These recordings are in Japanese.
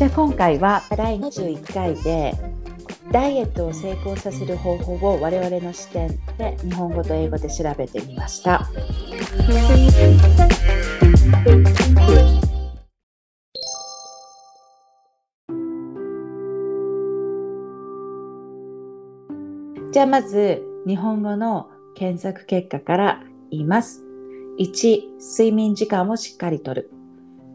じゃあ今回は第21回でダイエットを成功させる方法を我々の視点で日本語と英語で調べてみました。じゃあまず日本語の検索結果から言います。1、睡眠時間をしっかりとる。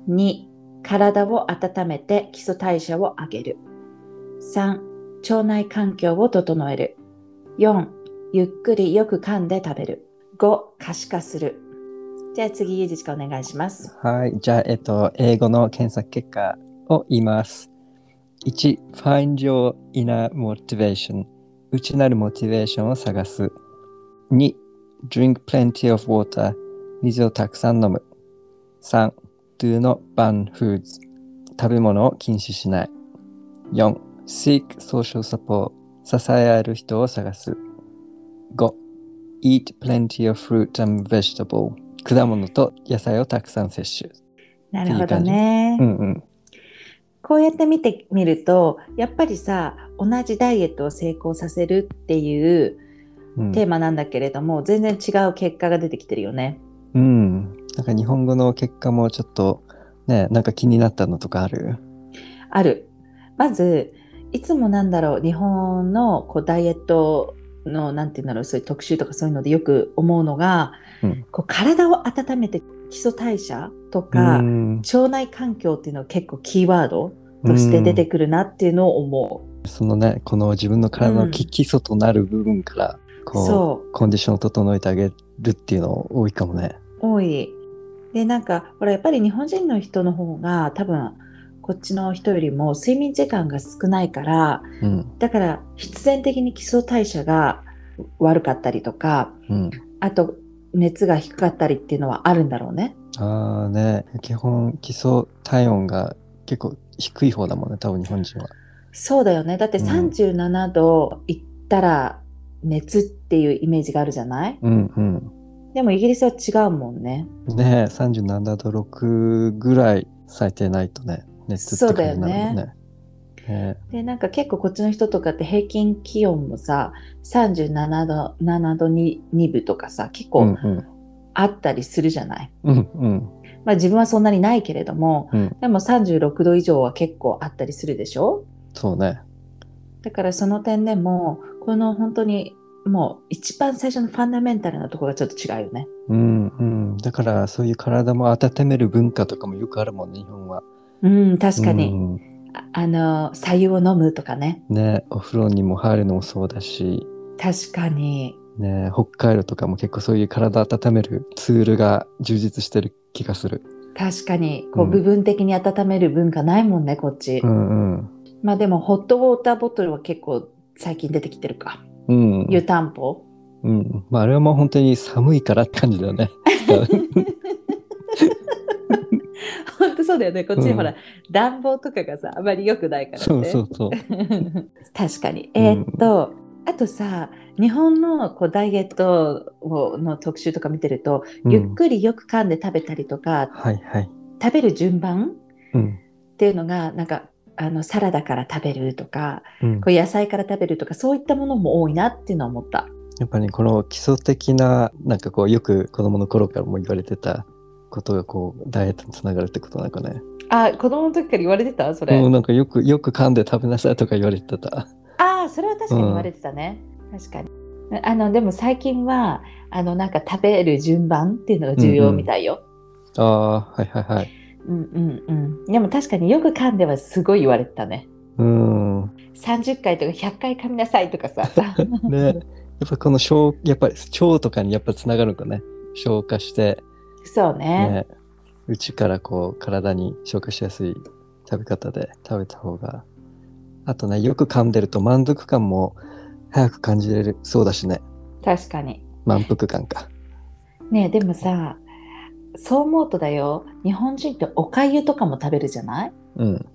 2、体を温めて基礎代謝を上げる。3、腸内環境を整える。4、ゆっくりよく噛んで食べる。5、可視化する。じゃあ次、ゆずちかお願いします。はい。じゃあ、えっと、英語の検索結果を言います。1、find your inner motivation。内なるモチベーションを探す。2、drink plenty of water。水をたくさん飲む。3、do not ban foods。食べ物を禁止しない。4、seek social support。支え合える人を探す。5、eat plenty of fruit and vegetable。果物と野菜をたくさん摂取。なるほどね。うんうん。こうやって見てみると、やっぱりさ、同じダイエットを成功させるっていううん、テーマなんだけれども、全然違う結果が出てきてるよね。うん。なんか日本語の結果もちょっとね、なんか気になったのとかある？ある。まず、いつもなんだろう、日本のこうダイエットの、なんていうんだろう、そういう特集とかそういうのでよく思うのが、うんこう体を温めて基礎代謝とか、うん腸内環境っていうのは結構キーワードとして出てくるなっていうのを思う。そのね、この自分の体の基基礎となる部分から、こう、そう。コンディションを整えてあげるっていうの多いかもね。多い。で、なんか、ほら、やっぱり日本人の人の方が多分、こっちの人よりも睡眠時間が少ないから、うん。だから必然的に基礎代謝が悪かったりとか、うん。あと熱が低かったりっていうのはあるんだろうね。ああね、基本基礎体温が結構低い方だもんね、多分日本人は。そうだよね。だってうん37度いったら熱っていうイメージがあるじゃない？うんでもイギリスは違うもんね。うん。ね37度6ぐらい最低ないとね、熱って感じになるもんね。ねで、なんか結構こっちの人とかって平均気温もさ、37度、7度に2分とかさ、結うん構うん。あったりするじゃない？うんうん。まあ自分はそんなにないけれども、うんでも36度以上は結構あったりするでしょ？そうね。だからその点でも、この本当にもう一番最初のファンダメンタルなところがちょっと違うよね。うんうん。だからそういう体も温める文化とかもよくあるもんね、日本は。うん、確かに。うんああの、左右を飲むとかね。ね、お風呂にも入るのもそうだし、確かに。ね、北海道とかも結構そういう体温めるツールが充実してる気がする。確かに。こう、うん部分的に温める文化ないもんね、こっち。うんうん。まあでも、ホットウォーターボトルは結構最近出てきてるか。うん。湯たんぽ？うん。まああれはもう本当に寒いからって感じだよね。本当そうだよね。こっちうんほら、暖房とかがさ、あまり良くないからね。そうそうそう。確かに。えーっと、あとさ、日本のこうダイエットをの特集とか見てると、うんゆっくりよく噛んで食べたりとか、はいはい。食べる順番うん。っていうのが、なんか、あのサラダから食べるとか、うんこう野菜から食べるとか、そういったものも多いなっていうのは思った。やっぱりこの基礎的な、なんかこうよく子供の頃からも言われてたことがこうダイエットにつながるってことなんかね。あ、子供の時から言われてた？それ。うん、なんかよくよく噛んで食べなさいとか言われてた。ああ、それは確かに言われてたね。確かに。あの、でも最近は、あの、なんか食べる順番っていうのが重要みたいよ。ああ、はいはいはい。うんうんうん。でも確かによく噛んではすごい言われてたね。うん。30回とか100回噛みなさいとかさ。ね、やっぱこの消、やっぱり腸とかにやっぱつながるのかね。消化して、そうね。ね、内からこう体に消化しやすい食べ方で食べた方が。あとね、よく噛んでると満足感も早く感じれるそうだしね。確かに。満腹感か。ねえでもさ、そう思うとだよ。日本人っておかゆとかも食べるじゃない？うん。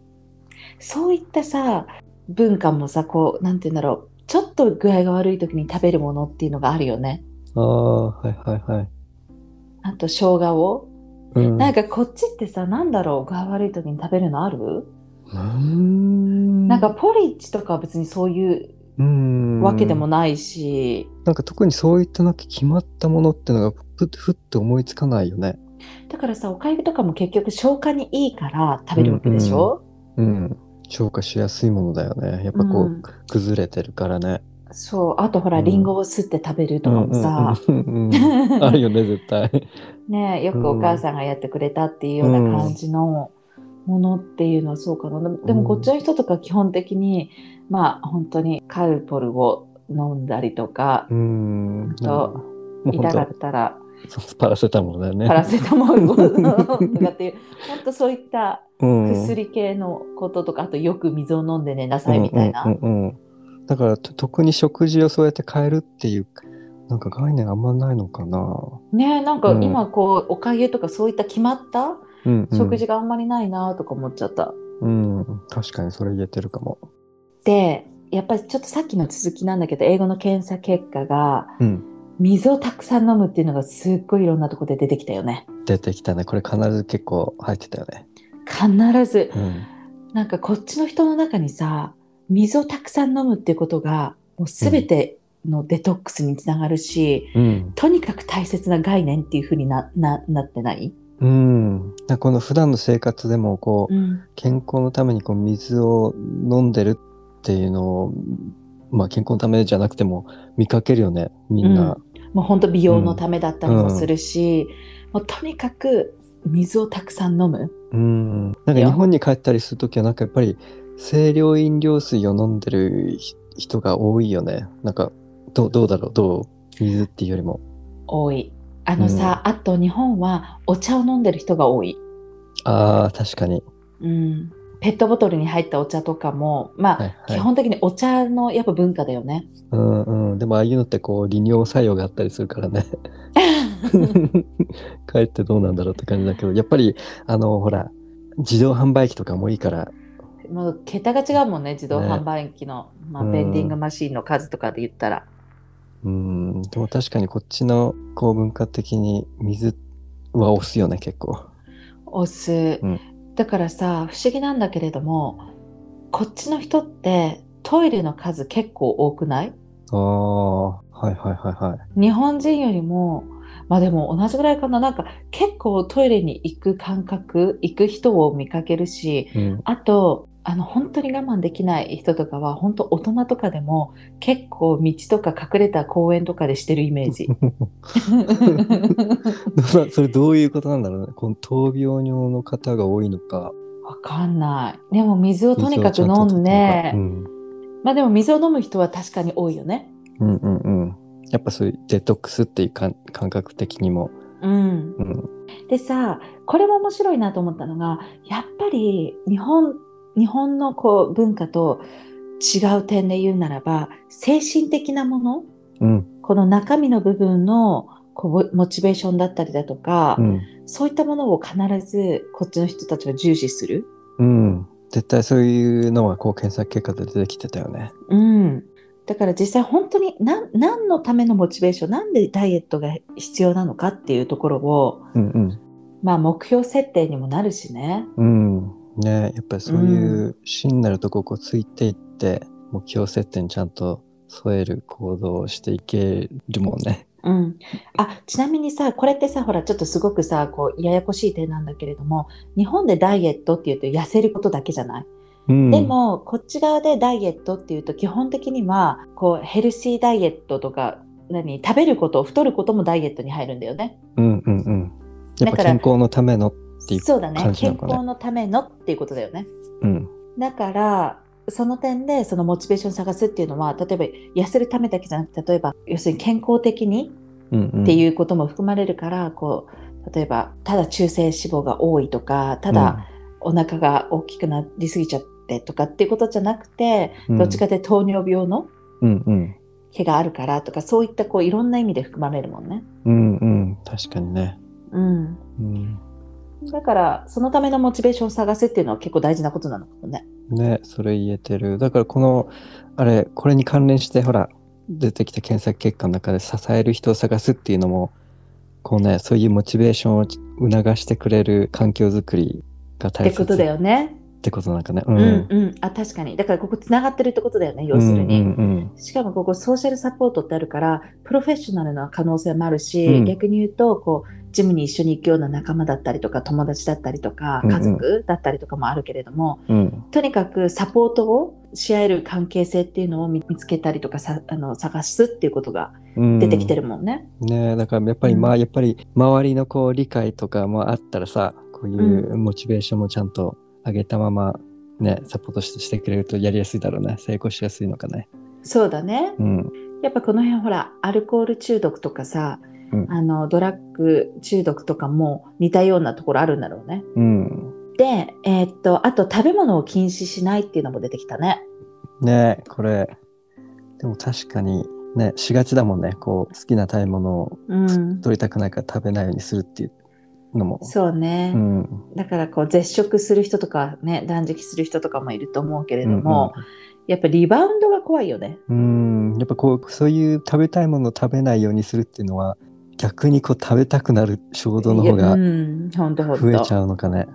そういったさ、文化もさ、こう、なんて言うんだろう。ちょっと具合が悪い時に食べるものっていうのがあるよね。ああ、はいはいはい。あと生姜を。うん、なんかこっちってさ、なんだろう、具合悪い時に食べるのある？うーんなんかポリッジとかは別にそういうわけでもないし、なんか特にそういったなんか決まったものってのがふっふっと思いつかないよね。だからさおかゆとかも結局消化にいいから食べるわけでしょ、うん。消化しやすいものだよね。やっぱこう、うん崩れてるからね。そうあとほら、うんリンゴをすって食べるとかもさ、うんうんうんうんあるよね、絶対。ねよくお母さんがやってくれたっていうような感じのものっていうのはそうかな。でもこっちの人とか基本的に、まあ本当にカルポルを飲んだりとか、うん。と痛が本ったら パラセタモルだよね。パラセタモルとかっていう、本当そういったうん薬系のこととか、あとよく水を飲んで寝なさいみたいな。うんうんうんうんだからと特に食事をそうやって変えるっていうなんか概念あんまないのかな。ねなんかうん今こう、おかゆとかそういった決まったうんうん、食事があんまりないなとか思っちゃった。うん、確かにそれ言えてるかも。で、やっぱりちょっとさっきの続きなんだけど、英語の検査結果が、うん、水をたくさん飲むっていうのがすっごいいろんなところで出てきたよね。出てきたね。これ必ず結構入ってたよね。必ず。うん、なんかこっちの人の中にさ、水をたくさん飲むっていうことが、もうすべてのデトックスにつながるし、うん、とにかく大切な概念っていう風になななってない、うん。この普段の生活でもこう、うん、健康のためにこう水を飲んでるっていうのを、まあ健康のためじゃなくても見かけるよね、みんな。もう本当美容のためだったりもするし、もうとにかく水をたくさん飲む。うん。なんか日本に帰ったりするときはなんかやっぱり清涼飲料水を飲んでるひ人が多いよね。なんかどうどうだろう？どう？水っていうよりも。多い。あのさ、あと日本はお茶を飲んでる人が多い。ああ、確かに。うん。ペットボトルに入ったお茶とかも、まあ、はいはい。基本的にお茶のやっぱ文化だよね。うんうん。でもああいうのってこう利尿作用があったりするからね。帰ってどうなんだろうって感じだけど、やっぱりあのほら、自動販売機とかもいいから、もう桁が違うもんね、自動ね販売機の、まあ、うんベンディングマシーンの数とかで言ったら。うん、でも確かにこっちのこう文化的に水は押すよね、結構。押す、うんだからさ不思議なんだけれどもこっちの人ってトイレの数結構多くない？ああ、はいはいはいはい。日本人よりもまあでも同じぐらいかな。なんか結構トイレに行く感覚行く人を見かけるしうん、あとあの本当に我慢できない人とかは本当大人とかでも結構道とか隠れた公園とかでしてるイメージ。それどういうことなんだろうね。この闘病尿の方が多いのか。わかんない。でも水をとにかく飲んで、るのかまあでも水を飲む人は確かに多いよね。うん、うんうんうん。やっぱそういうデトックスっていう感感覚的にも。うん。うん、でさ、これも面白いなと思ったのが、やっぱり日本、日本のこう文化と違う点で言うならば、精神的なもの、うん、この中身の部分のこうモチベーションだったりだとか、うん、そういったものを必ずこっちの人たちは重視する。うん。絶対そういうのはこう検索結果で出てきてたよね。うん。だから実際本当に何何のためのモチベーション、なんでダイエットが必要なのかっていうところを、うんうん。まあ目標設定にもなるしね。うん。ねやっぱりそういう芯なるとこをこうついていって、目標設定にちゃんと添える行動をしていけるもんね。うん。あ、ちなみにさ、これってさ、ほら、ちょっとすごくさ、こう、ややこしい点なんだけれども、日本でダイエットっていうと痩せることだけじゃない、うん、でも、こっち側でダイエットっていうと、基本的には、こう、ヘルシーダイエットとか、何、食べること、太ることもダイエットに入るんだよね。うんうんうん。やっぱだから健康のためのっていう。そうだね感。じなのかね健康のためのっていうことだよね。うん。だから、その点でそのモチベーションを探すっていうのは、例えば痩せるためだけじゃなくて、例えば、要するに健康的にうんうん、っていうことも含まれるから、こう例えばただ中性脂肪が多いとかただお腹が大きくなりすぎちゃってとかっていうことじゃなくて、うん、どっちかで糖尿病のうんうん。毛があるからとかそういったこういろんな意味で含まれるもんね。うんうん。確かにね。うん、うん。だからそのためのモチベーションを探すっていうのは結構大事なことなのかもね。ね、それ言えてる。だからこの、あれ、これに関連して、ほら、出てきた検索結果の中で支える人を探すっていうのも、こうね、そういうモチベーションを促してくれる環境づくりがっ大切てことだよね。ってことなんかね。ううんうん、あ確かにだからここつながってるってことだよね要するに、うんうんしかもここソーシャルサポートってあるからプロフェッショナルな可能性もあるし、うん逆に言うとこうジムに一緒に行くような仲間だったりとか友達だったりとかうんうん。家族だったりとかもあるけれども、うん。うんとにかくサポートをし合える関係性っていうのを見見つけたりとかさあの探すっていうことがうん。出てきてるもんね。ねえだからやっぱり、うん。まあやっぱり周りのこう理解とかもあったらさこういうモチベーションもちゃんと上げたままねサポートしてしてくれるとやりやすいだろうね。成功しやすいのかね。そうだね。うん。やっぱこの辺ほらアルコール中毒とかさ、うん。あのドラッグ中毒とかも似たようなところあるんだろうね。うん。で、えーっとあと食べ物を禁止しないっていうのも出てきたね。ねえこれ。でも確かにねしがちだもんね。こう好きな食べ物をうん、取りたくないから食べないようにするっていうのも。そうね、うん。だからこう絶食する人とかね断食する人とかもいると思うけれども、やっぱリバウンドが怖いよね。うん、うん。やっぱこうそういう食べたいものを食べないようにするっていうのは逆にこう食べたくなる衝動の方が増えちゃうのかね。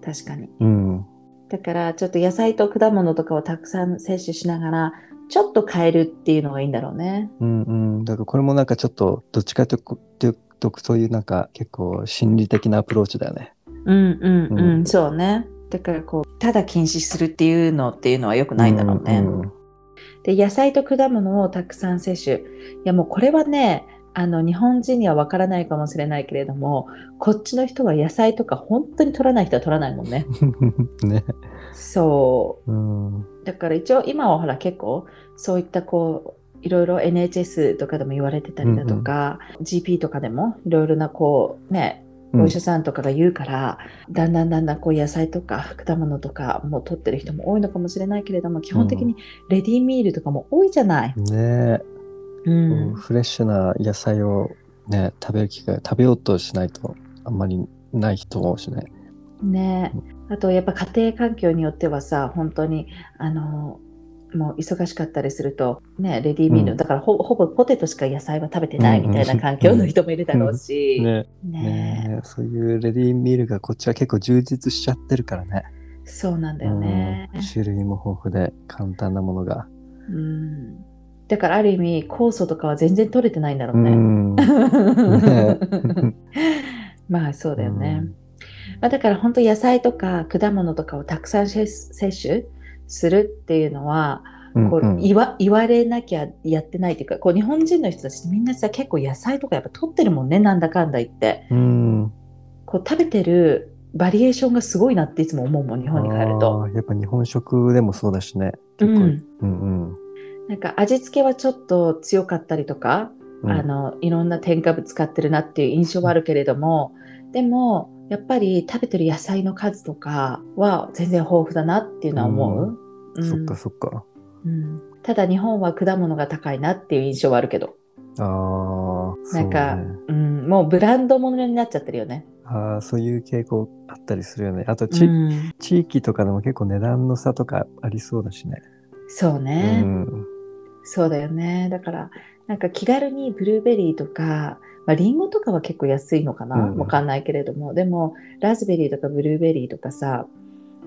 確かに。うんだからちょっと野菜と果物とかをたくさん摂取しながらちょっと変えるっていうのがいいんだろうね。うんうん、だからこれもなんかちょっとどっちかというとそういうなんか結構心理的なアプローチだよね。うんうんうん、うんそうね。だからこうただ禁止するっていうのっていうのは良くないんだろうね。んんで野菜と果物をたくさん摂取。いやもうこれはねあの日本人にはわからないかもしれないけれどもこっちの人は野菜とか本当に取らない人は取らないもんね。ね。そうんうだから一応今はほら結構そういったこういろいろ NHS とかでも言われてたりだとか、GP とかでもいろいろなこうねお医者さんとかが言うから、だんだんだんだんこう野菜とか果物とかも取ってる人も多いのかもしれないけれども基本的にレディーミールとかも多いじゃない。ねうん。フレッシュな野菜をね食べる機会食べようとしないとあんまりないと思うしね。ね。あとやっぱ家庭環境によってはさ本当にあのもう忙しかったりするとねレディーミール、うん。だからほほぼポテトしか野菜は食べてないみたいな環境の人もいるだろうし、ね。ね。ね。そういうレディーミールがこっちは結構充実しちゃってるからね。そうなんだよね。うん。種類も豊富で簡単なものが。うんだからある意味酵素とかは全然取れてないんだろううね。ん ねまあそうだよね。まあ、だから本当野菜とか果物とかをたくさん摂摂取するっていうのはこううんうん言わ言われなきゃやってないっていうかこう日本人の人たちみんなさ結構野菜とかやっぱ取ってるもんねなんだかんだ言ってうんこう食べてるバリエーションがすごいなっていつも思うもん日本に帰ると。やっぱ日本食でもそうだしね。結構。うん、うんうんなんか味付けはちょっと強かったりとか、うんあのいろんな添加物使ってるなっていう印象はあるけれども、でもやっぱり食べてる野菜の数とかは全然豊富だなっていうのは思う。うんそっかそっか。うんただ日本は果物が高いなっていう印象はあるけど、ああ、なんかそうねうん、もうブランド物になっちゃってるよね。あーそういう傾向あったりするよね。あとち、うん地域とかでも結構値段の差とかありそうだしね。そうね、うんそうだよね。だからなんか気軽にブルーベリーとか、まあ、リンゴとかは結構安いのかな、うんわかんないけれどもでもラズベリーとかブルーベリーとかさ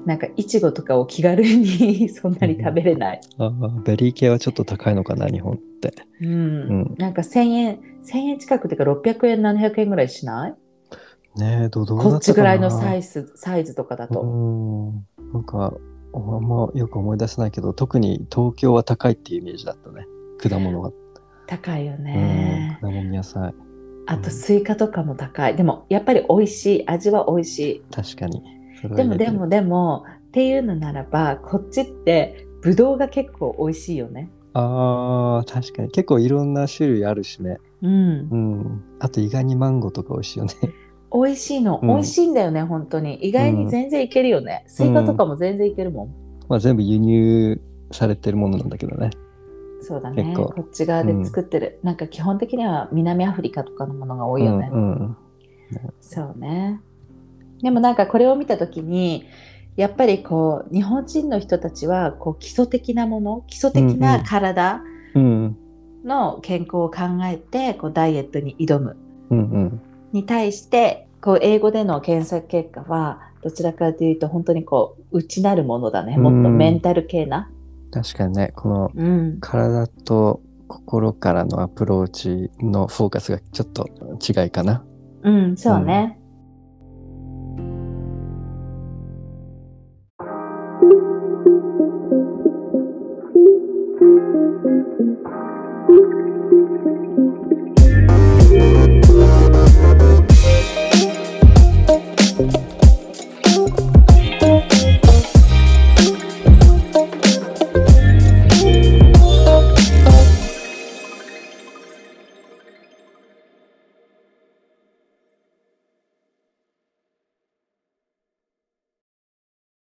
なんかイチゴとかを気軽に そんなに食べれない。あーベリー系はちょっと高いのかな、日本って。うんうんなんか1000円1000円近くてか600円700円ぐらいしない？ねえ、どうどうだこったかな？っちぐらいのサイズサイズとかだと。うん。なんか、あんまよく思い出せないけど、特に東京は高いっていうイメージだったね。果物が。高いようんね。果物野菜。あとスイカとかも高い。でもやっぱり美味しい。味は美味しい。確かに。でもでもでもっていうのならばこっちってブドウが結構美味しいよね。ああ、確かに。結構いろんな種類あるしね。うんう。ん。あと意外にマンゴーとか美味しいよね。美味しいの、うん。美味しいんだよね本当に。意外に全然いけるよね、スイカとかも全然いけるもん、まあ全部輸入されてるものなんだけどね。そうだね。こっち側で作ってる、なんか基本的には南アフリカとかのものが多いよね、うんうん。そうね。でもなんかこれを見た時にやっぱりこう日本人の人たちはこう基礎的なもの基礎的うんうなん。体うん。の健康を考えてこうダイエットに挑む。うんうん。に対してこう英語での検索結果はどちらかというと本当にこう内なるものだね。もっとメンタル系な。確かにねこの体と心からのアプローチのフォーカスがちょっと違いかな。うん、うん、そうね、うん。